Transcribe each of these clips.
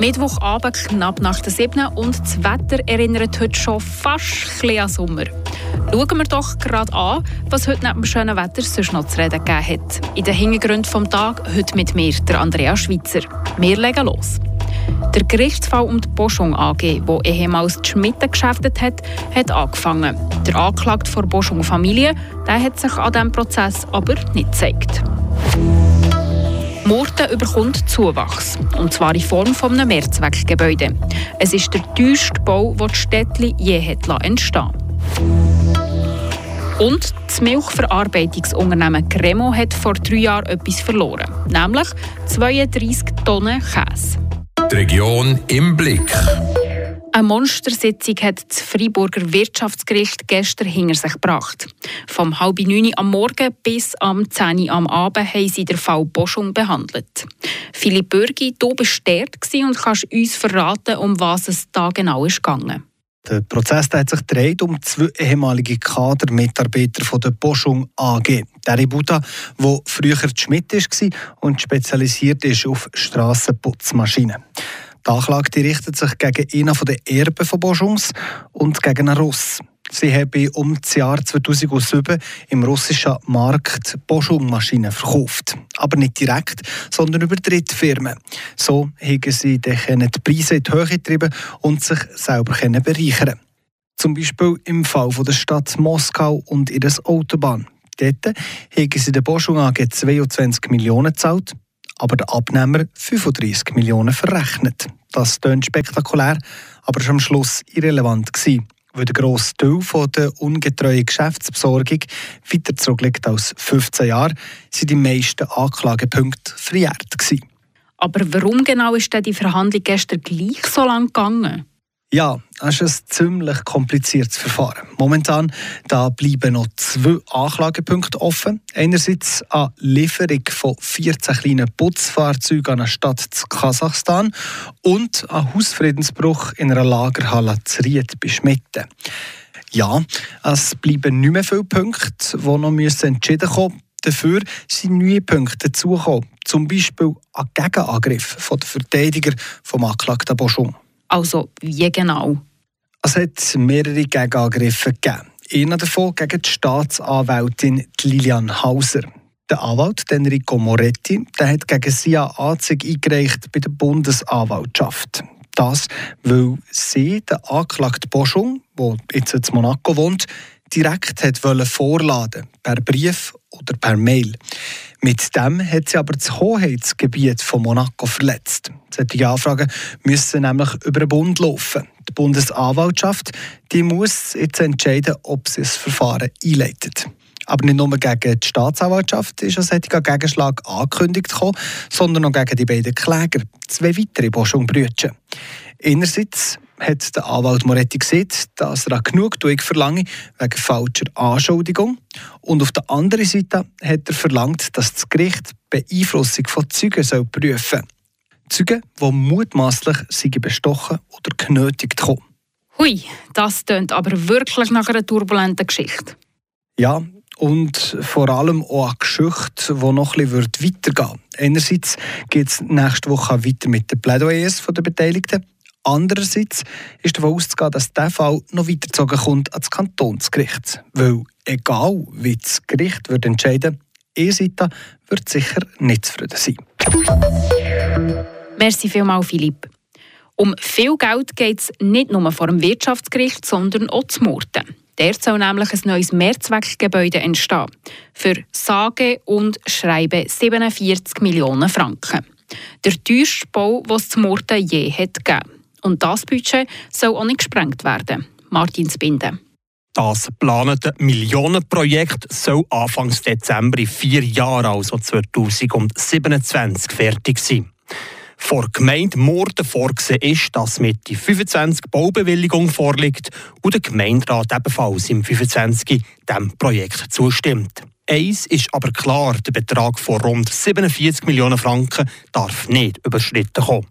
Mittwochabend knapp nach der 7. und das Wetter erinnert heute schon fast an Sommer. Schauen wir doch gerade an, was heute neben dem schönen Wetter sonst noch zu reden gegeben hat. In den Hintergründen des Tages heute mit mir, der Andrea Schweitzer. Wir legen los. Der Gerichtsfall um die Boschung AG, wo ehemals die Schmidt geschäftet hat, hat angefangen. Der Anklagte vor Boschung Familie der hat sich an diesem Prozess aber nicht gezeigt. Murten überkommt Zuwachs, und zwar in Form eines Mehrzweckgebäude. Es ist der teuerste Bau, den die Städtli je entstehen und das Milchverarbeitungsunternehmen Cremo hat vor drei Jahren etwas verloren, nämlich 32 Tonnen Käse. Die Region im Blick. Eine Monstersitzung hat das Freiburger Wirtschaftsgericht gestern hinter sich gebracht. Vom halb neun am Morgen bis am zehn am Abend haben sie den Fall Boschung behandelt. Philipp Bürgi, du bist dort und kannst uns verraten, um was es da genau ist gegangen. Der Prozess hat sich dreht um zwei ehemalige Kadermitarbeiter der Boschung AG. Der Buddha, der früher Schmidt war und spezialisiert ist auf Strassenputzmaschinen. Die Anklage richtet sich gegen einen der Erben von Boschungs und gegen einen Russ. Sie haben um das Jahr 2007 im russischen Markt Boschung-Maschinen verkauft. Aber nicht direkt, sondern über Drittfirmen. So haben sie die Preise in die Höhe getrieben und sich selber bereichern Zum Beispiel im Fall der Stadt Moskau und ihres Autobahn. Dort haben sie der Boschung AG 22 Millionen gezahlt, aber der Abnehmer 35 Millionen verrechnet. Das klingt spektakulär, aber ist am Schluss irrelevant gewesen, weil der grosse Teil von der ungetreuen Geschäftsbesorgung weiter zurückliegt als 15 Jahre, sind die meisten Anklagepunkte verjährt gewesen. Aber warum genau ist denn die Verhandlung gestern gleich so lang gegangen? Ja, das ist ein ziemlich kompliziertes Verfahren. Momentan da bleiben noch zwei Anklagepunkte offen. Einerseits eine Lieferung von 14 kleinen Putzfahrzeugen an eine Stadt in Kasachstan und ein Hausfriedensbruch in einer Lagerhalle zu bei Schmitten. Ja, es bleiben nicht mehr viele Punkte, die noch entschieden werden müssen. Dafür sind neue Punkte dazugekommen. Zum Beispiel ein Gegenangriff der Verteidiger vom Anklagten Boschung. Also wie genau? Es hat mehrere Gegenangriffe gegeben. Einer davon gegen die Staatsanwältin Lilian Hauser. Der Anwalt Enrico Moretti der hat gegen sie eine Anzeige eingereicht bei der Bundesanwaltschaft. Das, weil sie den Anklagten Boschung, der jetzt in Monaco wohnt, direkt hat vorladen per Brief oder per Mail. Mit dem hat sie aber das Hoheitsgebiet von Monaco verletzt. Solche Anfragen müssen nämlich über den Bund laufen. Die Bundesanwaltschaft die muss jetzt entscheiden, ob sie das Verfahren einleitet. Aber nicht nur gegen die Staatsanwaltschaft ist ein solcher Gegenschlag angekündigt, sondern auch gegen die beiden Kläger, zwei weitere Boschung-Brüder. Einerseits hat der Anwalt Moretti gesehen, dass er Genugtuung verlange wegen falscher Anschuldigung. Und auf der anderen Seite hat er verlangt, dass das Gericht Beeinflussung von Zeugen soll prüfen soll. Zeugen, die mutmaßlich bestochen oder genötigt kommen. Hui, das klingt aber wirklich nach einer turbulenten Geschichte. Ja, und vor allem auch eine Geschichte, die noch ein bisschen weitergehen wird. Einerseits geht es nächste Woche weiter mit den Plädoyers der Beteiligten. Andererseits ist davon auszugehen, dass dieser Fall noch weitergezogen kommt ans Kantonsgericht. Weil egal wie das Gericht wird entscheiden eine Seite wird sicher nicht zufrieden sein. Merci vielmals, Philipp. Um viel Geld geht es nicht nur vor dem Wirtschaftsgericht, sondern auch zu Murten. Dort soll nämlich ein neues Mehrzweckgebäude entstehen. Für sage und schreibe 47 Millionen Franken. Der teuerste Bau, den es zu Murten je hat. Und das Budget soll auch nicht gesprengt werden. Martin Spinde. Das geplante Millionenprojekt soll Anfang Dezember in vier Jahren, also 2027, fertig sein. Vor Gemeinde Murten vorgesehen ist, dass mit die 25 Baubewilligung vorliegt und der Gemeinderat ebenfalls im 25 dem Projekt zustimmt. Eins ist aber klar, der Betrag von rund 47 Millionen Franken darf nicht überschritten kommen.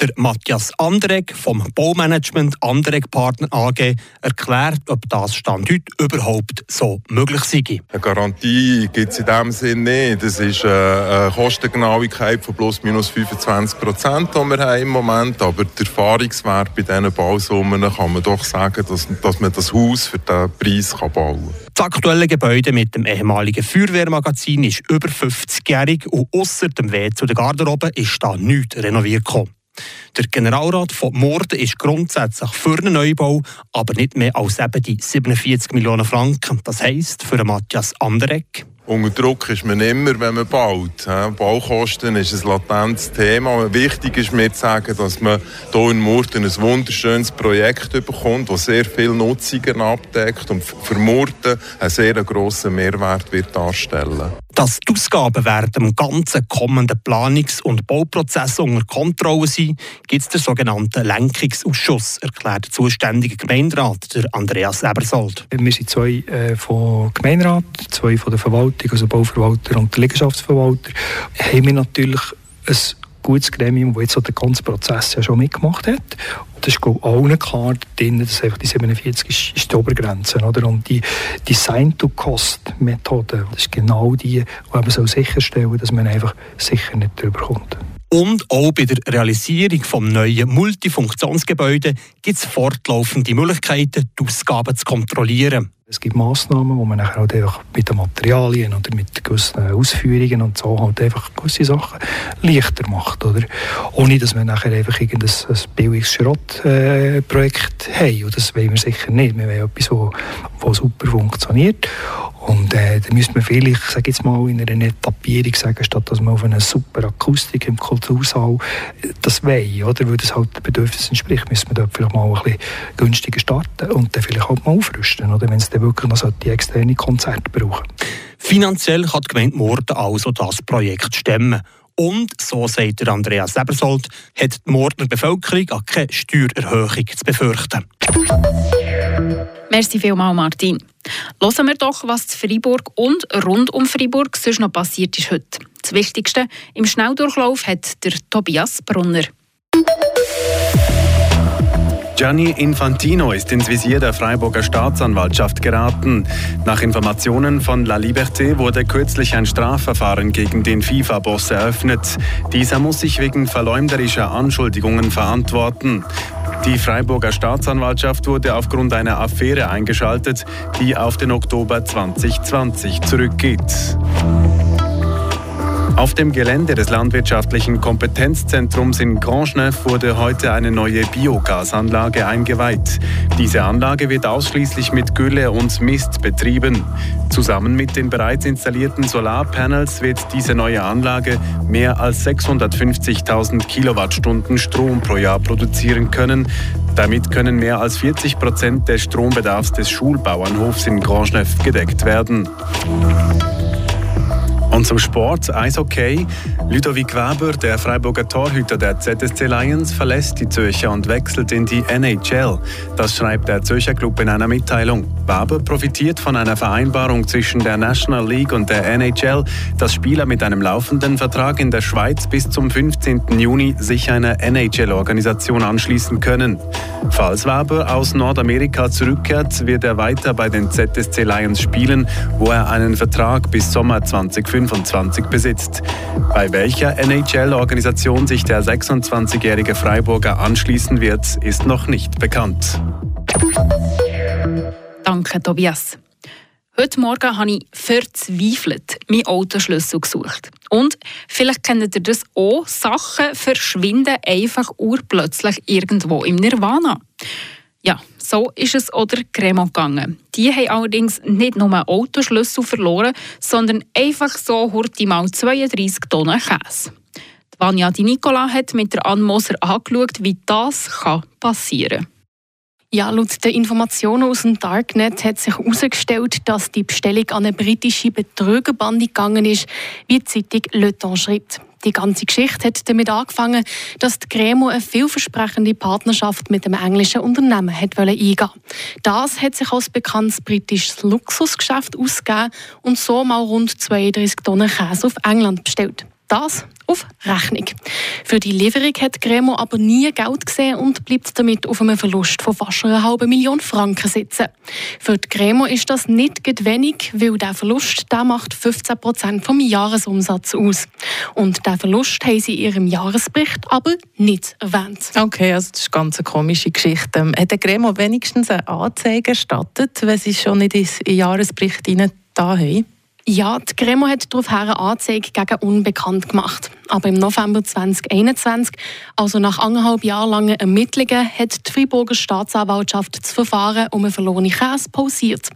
Der Matthias Andrek vom Baumanagement Andrek Partner AG erklärt, ob das Stand heute überhaupt so möglich sei. Eine Garantie gibt es in dem Sinne nicht. Das ist eine Kostengenauigkeit von plus minus 25 Prozent, die wir haben im Moment. Aber der Erfahrungswert bei diesen Bausummen kann man doch sagen, dass, dass man das Haus für diesen Preis bauen kann. Das aktuelle Gebäude mit dem ehemaligen Feuerwehrmagazin ist über 50-jährig und außer dem Weg zu der Garderobe ist da nichts renoviert gekommen. Der Generalrat von Morden ist grundsätzlich für einen Neubau, aber nicht mehr als eben die 47 Millionen Franken. Das heisst, für Matthias Anderegg unter Druck ist man immer, wenn man baut. Baukosten ist ein latentes Thema. Wichtig ist mir zu sagen, dass man hier in Murten ein wunderschönes Projekt bekommt, das sehr viele Nutzungen abdeckt und für Murten einen sehr grossen Mehrwert wird darstellen dass die Ausgaben während dem ganzen kommenden Planungs- und Bauprozess unter Kontrolle sind, gibt es den sogenannten Lenkungsausschuss, erklärt der zuständige Gemeinderat, der Andreas Ebersold. Wir sind zwei äh, vom Gemeinderat, zwei von der Verwaltung, also Bauverwalter und der Liegenschaftsverwalter, haben wir natürlich ein gutes Gremium, das jetzt den ganzen Prozess ja schon mitgemacht hat. Das ist glaube ich, allen klar drin, dass einfach die 47 ist, ist die Obergrenze. Oder? Und die Design-to-Cost-Methode, ist genau die, die eben so sicherstellen dass man einfach sicher nicht drüber kommt. Und auch bei der Realisierung des neuen Multifunktionsgebäudes gibt es fortlaufende Möglichkeiten, die Ausgaben zu kontrollieren. Es gibt Massnahmen, wo man nachher halt einfach mit den Materialien oder mit gewissen Ausführungen und so halt einfach gewisse Sachen leichter macht, oder? Ohne, dass wir nachher einfach irgendein ein billiges Schrottprojekt äh, haben. Und das wollen wir sicher nicht. Wir wollen etwas, das super funktioniert. Und äh, da müsste man vielleicht, ich sage jetzt mal, in einer Etappierung sagen, statt dass man auf eine super Akustik im Kultursaal äh, das will, oder? Weil das halt den Bedürfnissen entspricht, müsste man dort vielleicht mal ein bisschen günstiger starten und dann vielleicht halt mal aufrüsten, oder? Wenn es dann wirklich noch so die externe Konzerte brauchen. Finanziell kann die Gemeinde Morden also das Projekt stemmen. Und, so sagt der Andreas Ebersold, hat die Mordner Bevölkerung auch keine Steuererhöhung zu befürchten. Merci vielmals, Martin. Hören wir doch, was zu Freiburg und rund um Freiburg sonst noch passiert ist heute. Das Wichtigste im Schnelldurchlauf hat der Tobias Brunner. Gianni Infantino ist ins Visier der Freiburger Staatsanwaltschaft geraten. Nach Informationen von La Liberté wurde kürzlich ein Strafverfahren gegen den FIFA-Boss eröffnet. Dieser muss sich wegen verleumderischer Anschuldigungen verantworten. Die Freiburger Staatsanwaltschaft wurde aufgrund einer Affäre eingeschaltet, die auf den Oktober 2020 zurückgeht. Auf dem Gelände des landwirtschaftlichen Kompetenzzentrums in Grandschneuf wurde heute eine neue Biogasanlage eingeweiht. Diese Anlage wird ausschließlich mit Gülle und Mist betrieben. Zusammen mit den bereits installierten Solarpanels wird diese neue Anlage mehr als 650.000 Kilowattstunden Strom pro Jahr produzieren können. Damit können mehr als 40 Prozent des Strombedarfs des Schulbauernhofs in Grandschneuf gedeckt werden. Und zum Sport, Eishockey. Ludovic Weber, der Freiburger Torhüter der ZSC Lions, verlässt die Zürcher und wechselt in die NHL. Das schreibt der Zürcher Club in einer Mitteilung. Weber profitiert von einer Vereinbarung zwischen der National League und der NHL, dass Spieler mit einem laufenden Vertrag in der Schweiz bis zum 15. Juni sich einer NHL-Organisation anschließen können. Falls Weber aus Nordamerika zurückkehrt, wird er weiter bei den ZSC Lions spielen, wo er einen Vertrag bis Sommer 2025 25 besitzt. Bei welcher NHL-Organisation sich der 26-jährige Freiburger anschließen wird, ist noch nicht bekannt. Danke, Tobias. Heute Morgen habe ich verzweifelt meinen Autoschlüssel gesucht. Und vielleicht kennt ihr das auch, Sachen verschwinden einfach urplötzlich irgendwo im Nirvana. Ja, so ist es oder Cremo gegangen. Die haben allerdings nicht nur Autoschlüssel verloren, sondern einfach so hurti mal 32 Tonnen Käse. Die Vanja Di Nicola hat mit der Ann Moser angeschaut, wie das passieren kann. Ja, laut den Informationen aus dem Darknet hat sich herausgestellt, dass die Bestellung an eine britische Betrügerbande gegangen ist, wie die Zeitung Le Temps schreibt. Die ganze Geschichte hat damit angefangen, dass die Cremo eine vielversprechende Partnerschaft mit einem englischen Unternehmen hat eingehen Das hat sich als bekanntes britisches Luxusgeschäft ausgegeben und so mal rund 32 Tonnen Käse auf England bestellt. Das auf Rechnung. Für die Lieferung hat Gremo aber nie Geld gesehen und bleibt damit auf einem Verlust von fast einer halben Million Franken sitzen. Für die Gremo ist das nicht wenig, weil der Verlust der macht 15 Prozent vom Jahresumsatz aus. Und der Verlust haben sie in ihrem Jahresbericht aber nicht erwähnt. Okay, also das ist eine ganz komische Geschichte. Ähm, hat der Gremo wenigstens eine Anzeige erstattet, wenn sie schon nicht in den Jahresbericht hinein da haben? Ja, die Gremo hat daraufhin eine Anzeige gegen Unbekannt gemacht. Aber im November 2021, also nach anderthalb Jahren langen Ermittlungen, hat die Freiburger Staatsanwaltschaft das Verfahren um einen verlorenen Käse pausiert.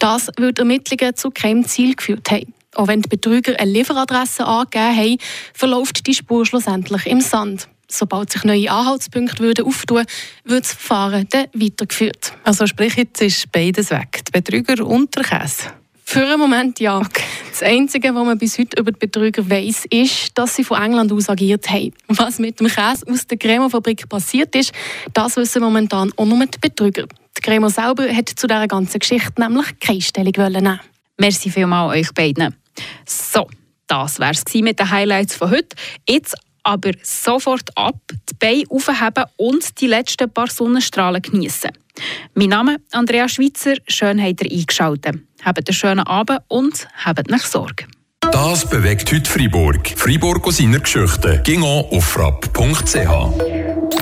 Das wird Ermittlungen zu keinem Ziel geführt haben. Auch wenn die Betrüger eine Lieferadresse angegeben haben, verläuft die Spur schlussendlich im Sand. Sobald sich neue Anhaltspunkte würden auftun, wird das Verfahren dann weitergeführt. Also sprich, jetzt ist beides weg, die Betrüger und der Käse? Für einen Moment ja. Okay. Das Einzige, was man bis heute über die Betrüger weiß, ist, dass sie von England aus agiert haben. Was mit dem Käse aus der Cremefabrik passiert ist, das wissen momentan auch nur die Betrüger. Die Cremo selber hat zu dieser ganzen Geschichte nämlich keine Stellung nehmen Merci vielmals euch beiden. So, das war es mit den Highlights von heute. Jetzt aber sofort ab, die Beine aufheben und die letzten paar Sonnenstrahlen genießen. Mein Name ist Andrea Schweitzer, schön habt ihr eingeschaltet. Habt einen schönen Abend und habt nach Sorge. Das bewegt heute Freiburg. Freiburg aus seiner Geschichte. Ging auf frapp.ch.